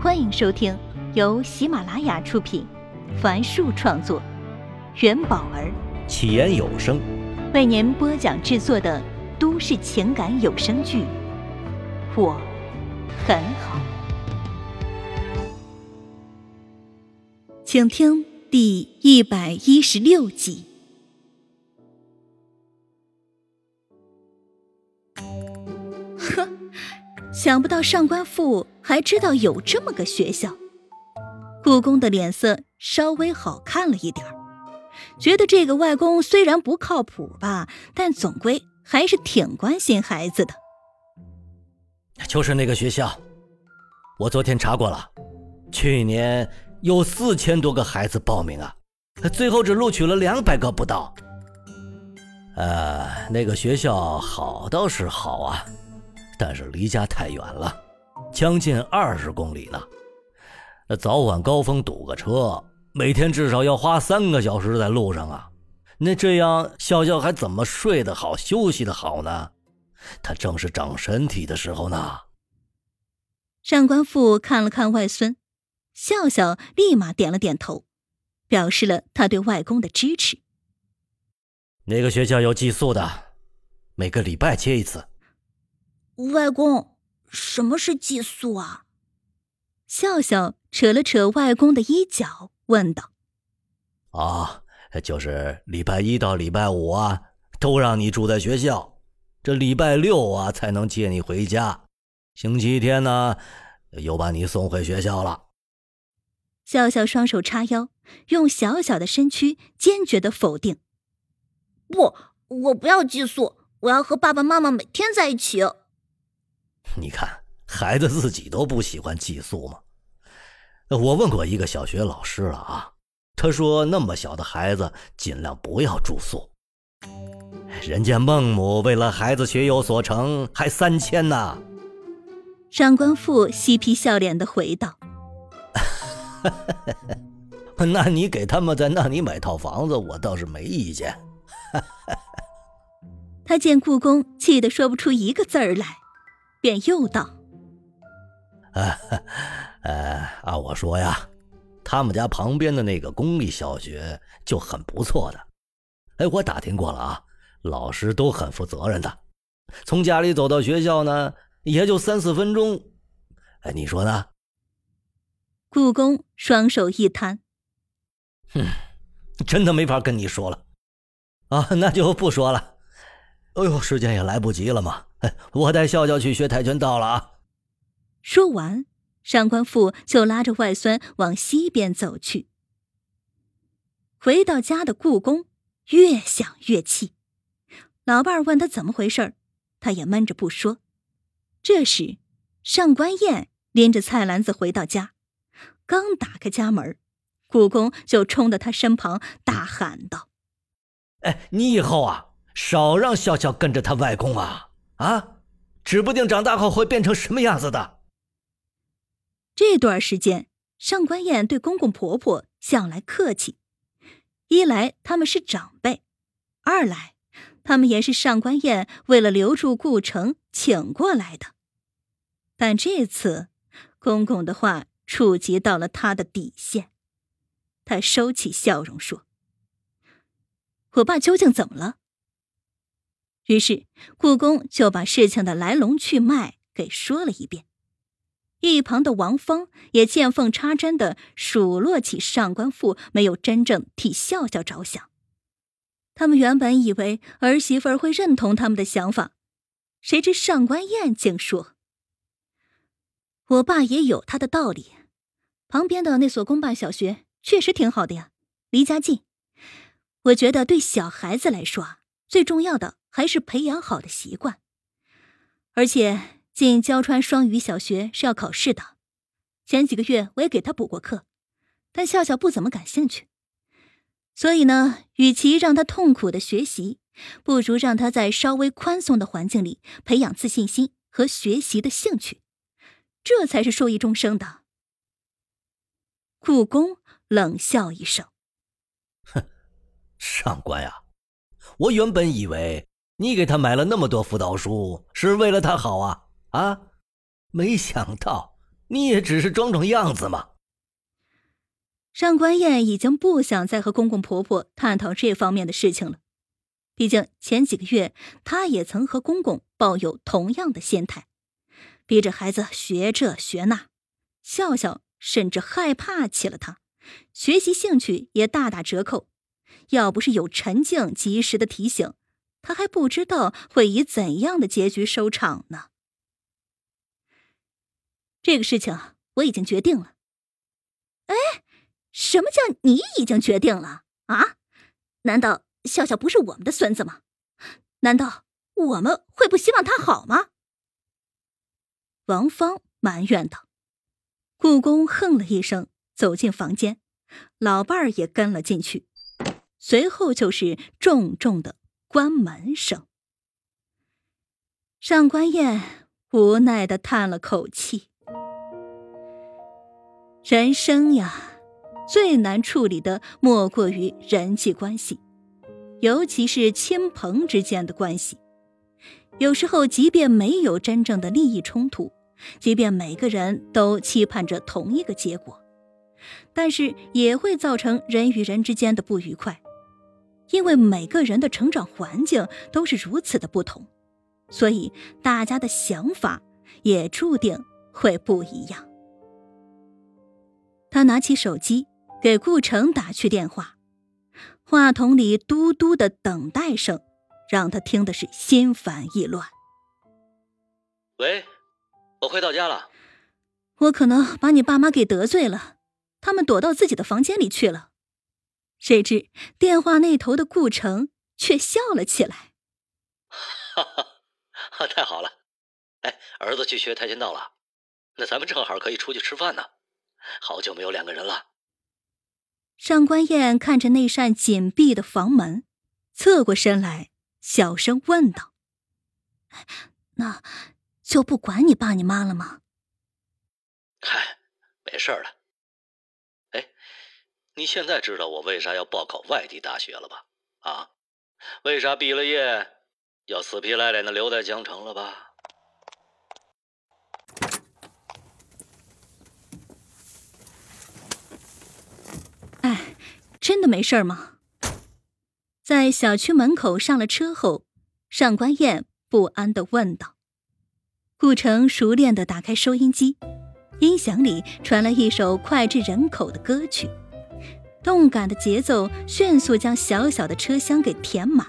欢迎收听由喜马拉雅出品，凡树创作，元宝儿起言有声为您播讲制作的都市情感有声剧《我很好》，请听第一百一十六集。想不到上官父还知道有这么个学校，故宫的脸色稍微好看了一点觉得这个外公虽然不靠谱吧，但总归还是挺关心孩子的。就是那个学校，我昨天查过了，去年有四千多个孩子报名啊，最后只录取了两百个不到。呃，那个学校好倒是好啊。但是离家太远了，将近二十公里呢。那早晚高峰堵个车，每天至少要花三个小时在路上啊。那这样笑笑还怎么睡得好、休息得好呢？他正是长身体的时候呢。上官父看了看外孙，笑笑立马点了点头，表示了他对外公的支持。那个学校有寄宿的，每个礼拜接一次。外公，什么是寄宿啊？笑笑扯了扯外公的衣角，问道：“啊，就是礼拜一到礼拜五啊，都让你住在学校，这礼拜六啊才能接你回家，星期天呢，又把你送回学校了。”笑笑双手叉腰，用小小的身躯坚决的否定：“不，我不要寄宿，我要和爸爸妈妈每天在一起。”你看，孩子自己都不喜欢寄宿吗？我问过一个小学老师了啊，他说那么小的孩子尽量不要住宿。人家孟母为了孩子学有所成，还三千呢。上官父嬉皮笑脸的回道：“ 那你给他们在那里买套房子，我倒是没意见。”他见故宫气得说不出一个字儿来。便又道：“呃，呃，按我说呀，他们家旁边的那个公立小学就很不错的。哎，我打听过了啊，老师都很负责任的，从家里走到学校呢，也就三四分钟。哎，你说呢？”故宫双手一摊：“哼，真的没法跟你说了。啊，那就不说了。哎呦，时间也来不及了嘛。”哎我带笑笑去学跆拳道了啊！说完，上官父就拉着外孙往西边走去。回到家的故宫越想越气，老伴儿问他怎么回事他也闷着不说。这时，上官燕拎着菜篮子回到家，刚打开家门，故宫就冲到他身旁大喊道：“哎，你以后啊，少让笑笑跟着他外公啊！”啊，指不定长大后会变成什么样子的。这段时间，上官燕对公公婆婆向来客气，一来他们是长辈，二来他们也是上官燕为了留住顾城请过来的。但这次，公公的话触及到了他的底线，他收起笑容说：“我爸究竟怎么了？”于是，故宫就把事情的来龙去脉给说了一遍。一旁的王峰也见缝插针的数落起上官父没有真正替笑笑着想。他们原本以为儿媳妇会认同他们的想法，谁知上官燕竟说：“我爸也有他的道理，旁边的那所公办小学确实挺好的呀，离家近。我觉得对小孩子来说，最重要的。”还是培养好的习惯，而且进焦川双语小学是要考试的。前几个月我也给他补过课，但笑笑不怎么感兴趣。所以呢，与其让他痛苦的学习，不如让他在稍微宽松的环境里培养自信心和学习的兴趣，这才是受益终生的。故宫冷笑一声：“哼，上官呀，我原本以为。”你给他买了那么多辅导书，是为了他好啊啊！没想到你也只是装装样子嘛。上官燕已经不想再和公公婆婆探讨这方面的事情了，毕竟前几个月她也曾和公公抱有同样的心态，逼着孩子学这学那，笑笑甚至害怕起了他，学习兴趣也大打折扣。要不是有陈静及时的提醒，他还不知道会以怎样的结局收场呢。这个事情我已经决定了。哎。什么叫你已经决定了啊？难道笑笑不是我们的孙子吗？难道我们会不希望他好吗？王芳埋怨道。故宫哼了一声，走进房间，老伴儿也跟了进去，随后就是重重的关门声。上官燕无奈的叹了口气，人生呀。最难处理的莫过于人际关系，尤其是亲朋之间的关系。有时候，即便没有真正的利益冲突，即便每个人都期盼着同一个结果，但是也会造成人与人之间的不愉快。因为每个人的成长环境都是如此的不同，所以大家的想法也注定会不一样。他拿起手机。给顾城打去电话，话筒里嘟嘟的等待声，让他听的是心烦意乱。喂，我快到家了。我可能把你爸妈给得罪了，他们躲到自己的房间里去了。谁知电话那头的顾城却笑了起来。哈哈，太好了！哎，儿子去学跆拳道了，那咱们正好可以出去吃饭呢。好久没有两个人了。上官燕看着那扇紧闭的房门，侧过身来，小声问道：“那就不管你爸你妈了吗？”“嗨，没事了。哎，你现在知道我为啥要报考外地大学了吧？啊，为啥毕了业要死皮赖脸的留在江城了吧？”哎真的没事吗？在小区门口上了车后，上官燕不安的问道。顾城熟练的打开收音机，音响里传来一首脍炙人口的歌曲，动感的节奏迅速将小小的车厢给填满。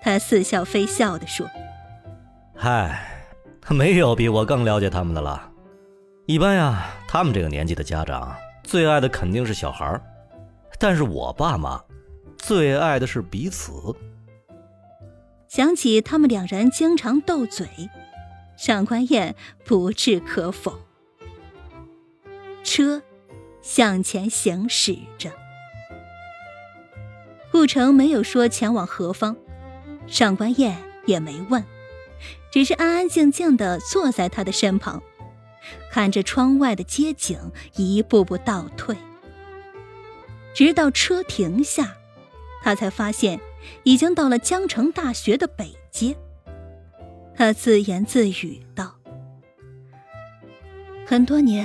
他似笑非笑地说：“嗨，没有比我更了解他们的了。一般呀，他们这个年纪的家长最爱的肯定是小孩儿。”但是我爸妈最爱的是彼此。想起他们两人经常斗嘴，上官燕不置可否。车向前行驶着，顾城没有说前往何方，上官燕也没问，只是安安静静的坐在他的身旁，看着窗外的街景一步步倒退。直到车停下，他才发现已经到了江城大学的北街。他自言自语道：“很多年